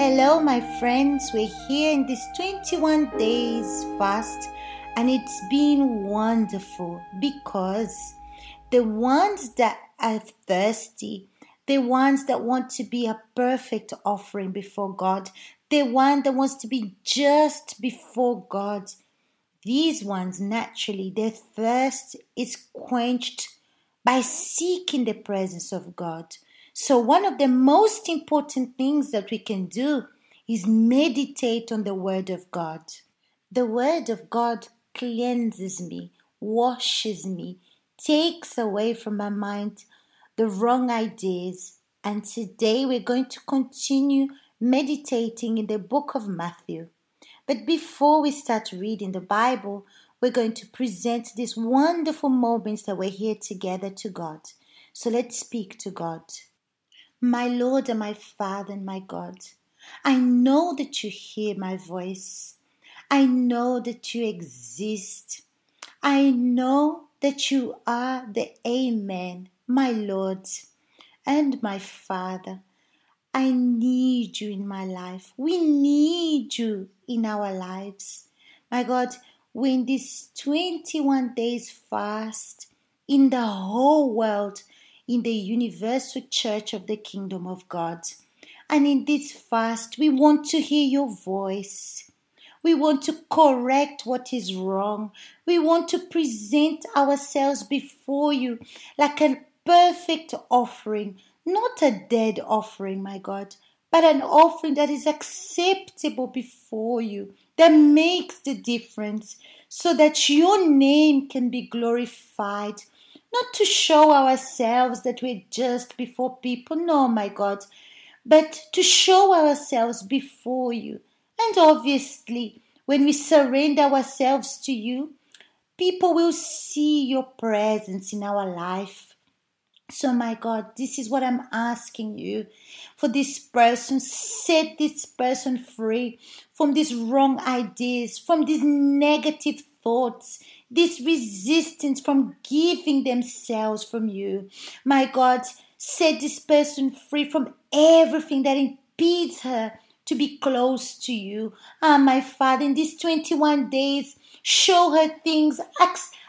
Hello, my friends. We're here in this 21 days fast, and it's been wonderful because the ones that are thirsty, the ones that want to be a perfect offering before God, the one that wants to be just before God, these ones naturally, their thirst is quenched by seeking the presence of God. So, one of the most important things that we can do is meditate on the Word of God. The Word of God cleanses me, washes me, takes away from my mind the wrong ideas. And today we're going to continue meditating in the book of Matthew. But before we start reading the Bible, we're going to present these wonderful moments that we're here together to God. So let's speak to God. My Lord and my Father and my God, I know that you hear my voice. I know that you exist. I know that you are the Amen, my Lord and my Father. I need you in my life. We need you in our lives. My God, when this 21 days fast in the whole world, in the universal church of the kingdom of God. And in this fast, we want to hear your voice. We want to correct what is wrong. We want to present ourselves before you like a perfect offering, not a dead offering, my God, but an offering that is acceptable before you, that makes the difference, so that your name can be glorified. Not to show ourselves that we're just before people, no, my God, but to show ourselves before you. And obviously, when we surrender ourselves to you, people will see your presence in our life. So, my God, this is what I'm asking you for this person. Set this person free from these wrong ideas, from these negative thoughts, this resistance from giving themselves from you. My God, set this person free from everything that impedes her to be close to you. Ah, my Father, in these 21 days, show her things,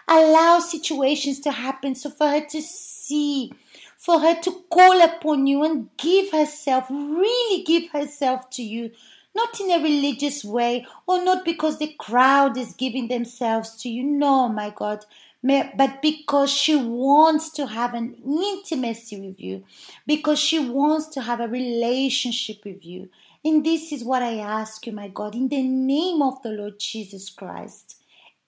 allow situations to happen so for her to see, for her to call upon you and give herself, really give herself to you, not in a religious way or not because the crowd is giving themselves to you. No, my God, but because she wants to have an intimacy with you, because she wants to have a relationship with you. And this is what I ask you, my God, in the name of the Lord Jesus Christ.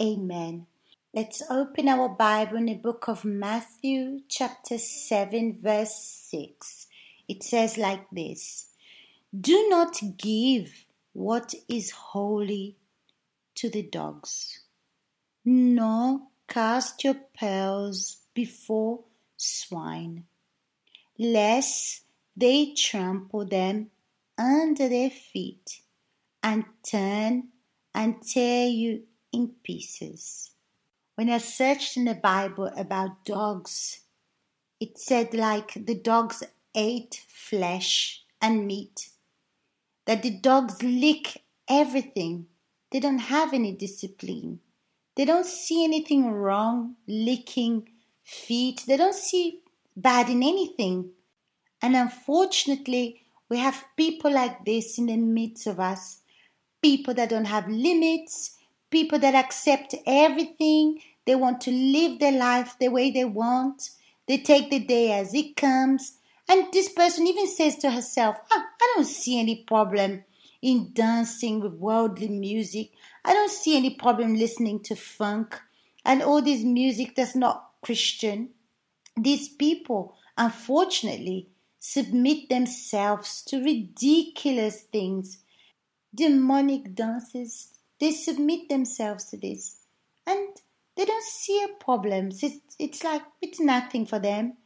Amen. Let's open our Bible in the book of Matthew, chapter 7, verse 6. It says like this Do not give what is holy to the dogs, nor cast your pearls before swine, lest they trample them under their feet and turn and tear you in pieces. When I searched in the Bible about dogs, it said like the dogs ate flesh and meat, that the dogs lick everything. They don't have any discipline. They don't see anything wrong licking feet. They don't see bad in anything. And unfortunately, we have people like this in the midst of us. People that don't have limits, people that accept everything. They want to live their life the way they want. They take the day as it comes. And this person even says to herself, I don't see any problem in dancing with worldly music. I don't see any problem listening to funk and all this music that's not Christian. These people, unfortunately, submit themselves to ridiculous things, demonic dances, they submit themselves to this and they don't see a problem. It's, it's like it's nothing for them.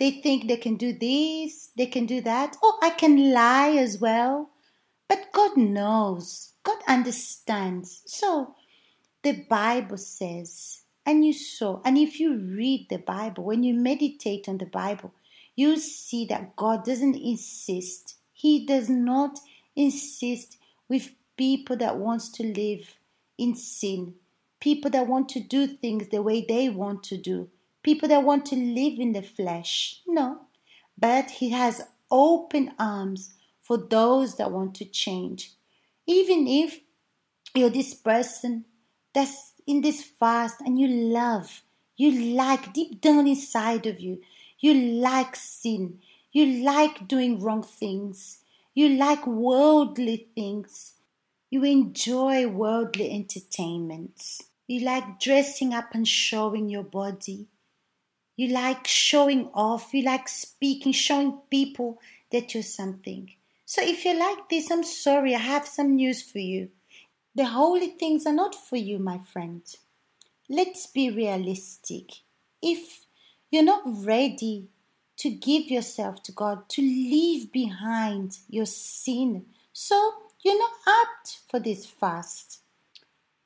They think they can do this, they can do that. Oh, I can lie as well. But God knows, God understands. So the Bible says, and you saw, and if you read the Bible, when you meditate on the Bible, you see that God doesn't insist, He does not insist with people that wants to live in sin, people that want to do things the way they want to do, people that want to live in the flesh. No, but he has open arms for those that want to change. Even if you're this person that's in this fast and you love, you like deep down inside of you, you like sin, you like doing wrong things, you like worldly things, you enjoy worldly entertainments, you like dressing up and showing your body, you like showing off, you like speaking, showing people that you're something. So if you like this, I'm sorry, I have some news for you. The holy things are not for you, my friend. Let's be realistic. If you're not ready to give yourself to God, to leave behind your sin, so you're not apt for this fast.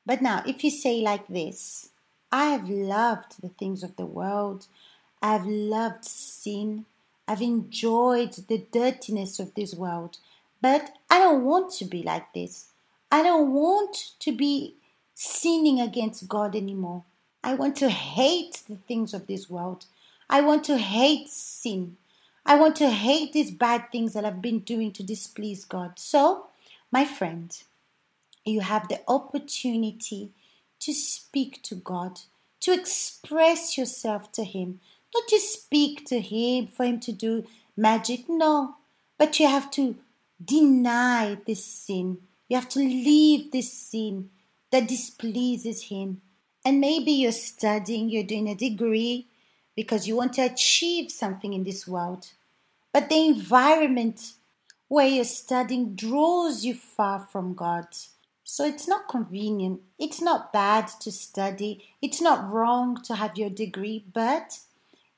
But now, if you say like this, I have loved the things of the world, I've loved sin, I've enjoyed the dirtiness of this world, but I don't want to be like this. I don't want to be sinning against God anymore. I want to hate the things of this world. I want to hate sin. I want to hate these bad things that I've been doing to displease God. So, my friend, you have the opportunity to speak to God, to express yourself to Him, not just speak to Him for Him to do magic, no, but you have to deny this sin. You have to leave this sin that displeases Him. And maybe you're studying, you're doing a degree because you want to achieve something in this world. But the environment where you're studying draws you far from God. So it's not convenient. It's not bad to study. It's not wrong to have your degree, but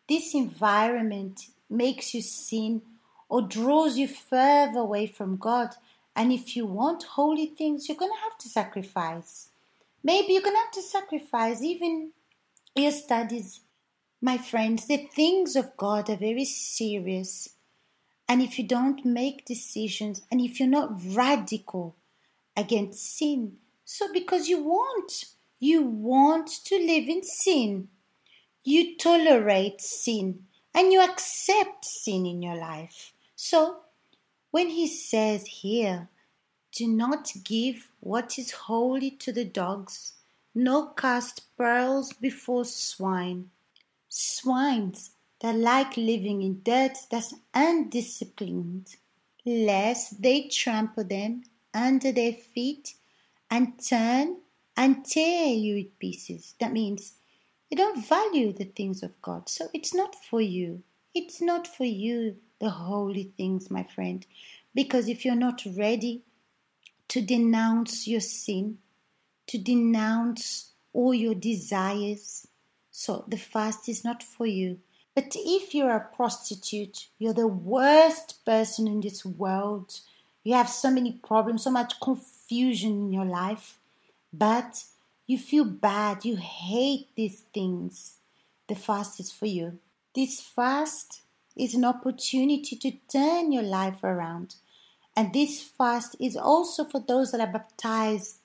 this environment makes you sin or draws you further away from God. And if you want holy things, you're going to have to sacrifice. Maybe you're going to have to sacrifice even your studies. My friends, the things of God are very serious. And if you don't make decisions and if you're not radical against sin, so because you want, you want to live in sin, you tolerate sin and you accept sin in your life. So, when he says here, do not give what is holy to the dogs, nor cast pearls before swine. Swines that like living in dirt that's undisciplined, lest they trample them under their feet and turn and tear you in pieces. That means you don't value the things of God. So it's not for you. It's not for you, the holy things, my friend. Because if you're not ready to denounce your sin, to denounce all your desires, so the fast is not for you. But if you're a prostitute, you're the worst person in this world. You have so many problems, so much confusion in your life. But you feel bad, you hate these things, the fast is for you. This fast is an opportunity to turn your life around. And this fast is also for those that are baptized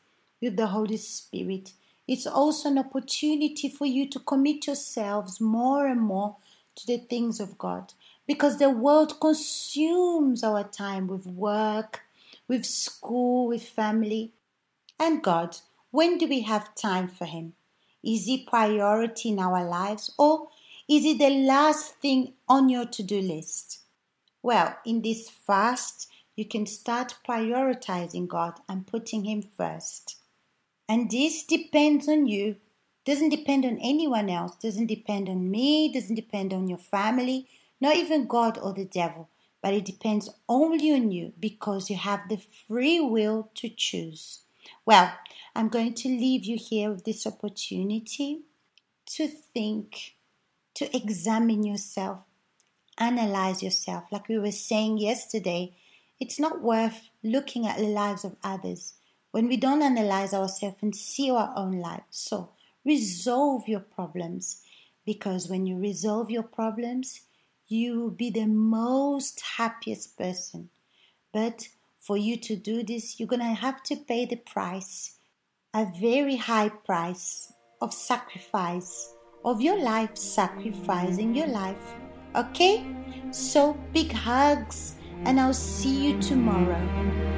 with the Holy Spirit. It's also an opportunity for you to commit yourselves more and more to the things of God because the world consumes our time with work, with school, with family. And God when do we have time for Him? Is He priority in our lives or is it the last thing on your to do list? Well, in this fast, you can start prioritizing God and putting Him first. And this depends on you, doesn't depend on anyone else, doesn't depend on me, doesn't depend on your family, not even God or the devil, but it depends only on you because you have the free will to choose. Well, I'm going to leave you here with this opportunity to think, to examine yourself, analyze yourself. Like we were saying yesterday, it's not worth looking at the lives of others when we don't analyze ourselves and see our own lives. So, resolve your problems because when you resolve your problems, you will be the most happiest person. But for you to do this, you're going to have to pay the price, a very high price of sacrifice, of your life, sacrificing your life. Okay? So, big hugs, and I'll see you tomorrow.